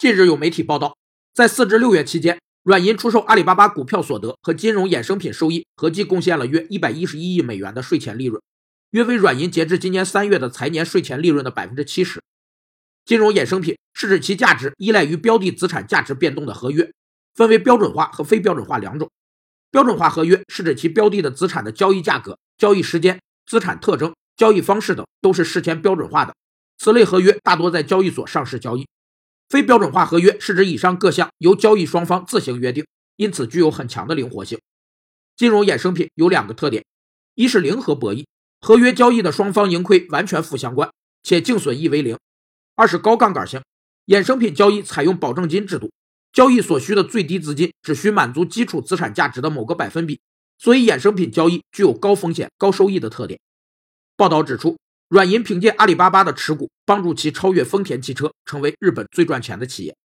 近日有媒体报道，在四至六月期间，软银出售阿里巴巴股票所得和金融衍生品收益合计贡献了约一百一十一亿美元的税前利润，约为软银截至今年三月的财年税前利润的百分之七十。金融衍生品是指其价值依赖于标的资产价值变动的合约，分为标准化和非标准化两种。标准化合约是指其标的的资产的交易价格、交易时间、资产特征、交易方式等都是事前标准化的，此类合约大多在交易所上市交易。非标准化合约是指以上各项由交易双方自行约定，因此具有很强的灵活性。金融衍生品有两个特点：一是零和博弈，合约交易的双方盈亏完全负相关，且净损益为零；二是高杠杆性，衍生品交易采用保证金制度，交易所需的最低资金只需满足基础资产价值的某个百分比，所以衍生品交易具有高风险高收益的特点。报道指出。软银凭借阿里巴巴的持股，帮助其超越丰田汽车，成为日本最赚钱的企业。